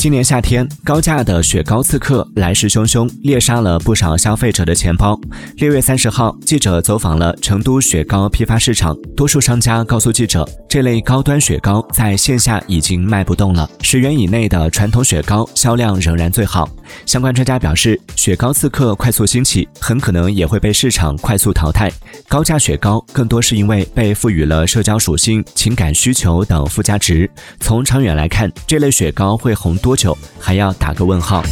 今年夏天，高价的雪糕刺客来势汹汹，猎杀了不少消费者的钱包。六月三十号，记者走访了成都雪糕批发市场，多数商家告诉记者，这类高端雪糕在线下已经卖不动了，十元以内的传统雪糕销量仍然最好。相关专家表示，雪糕刺客快速兴起，很可能也会被市场快速淘汰。高价雪糕更多是因为被赋予了社交属性、情感需求等附加值。从长远来看，这类雪糕会红多久，还要打个问号。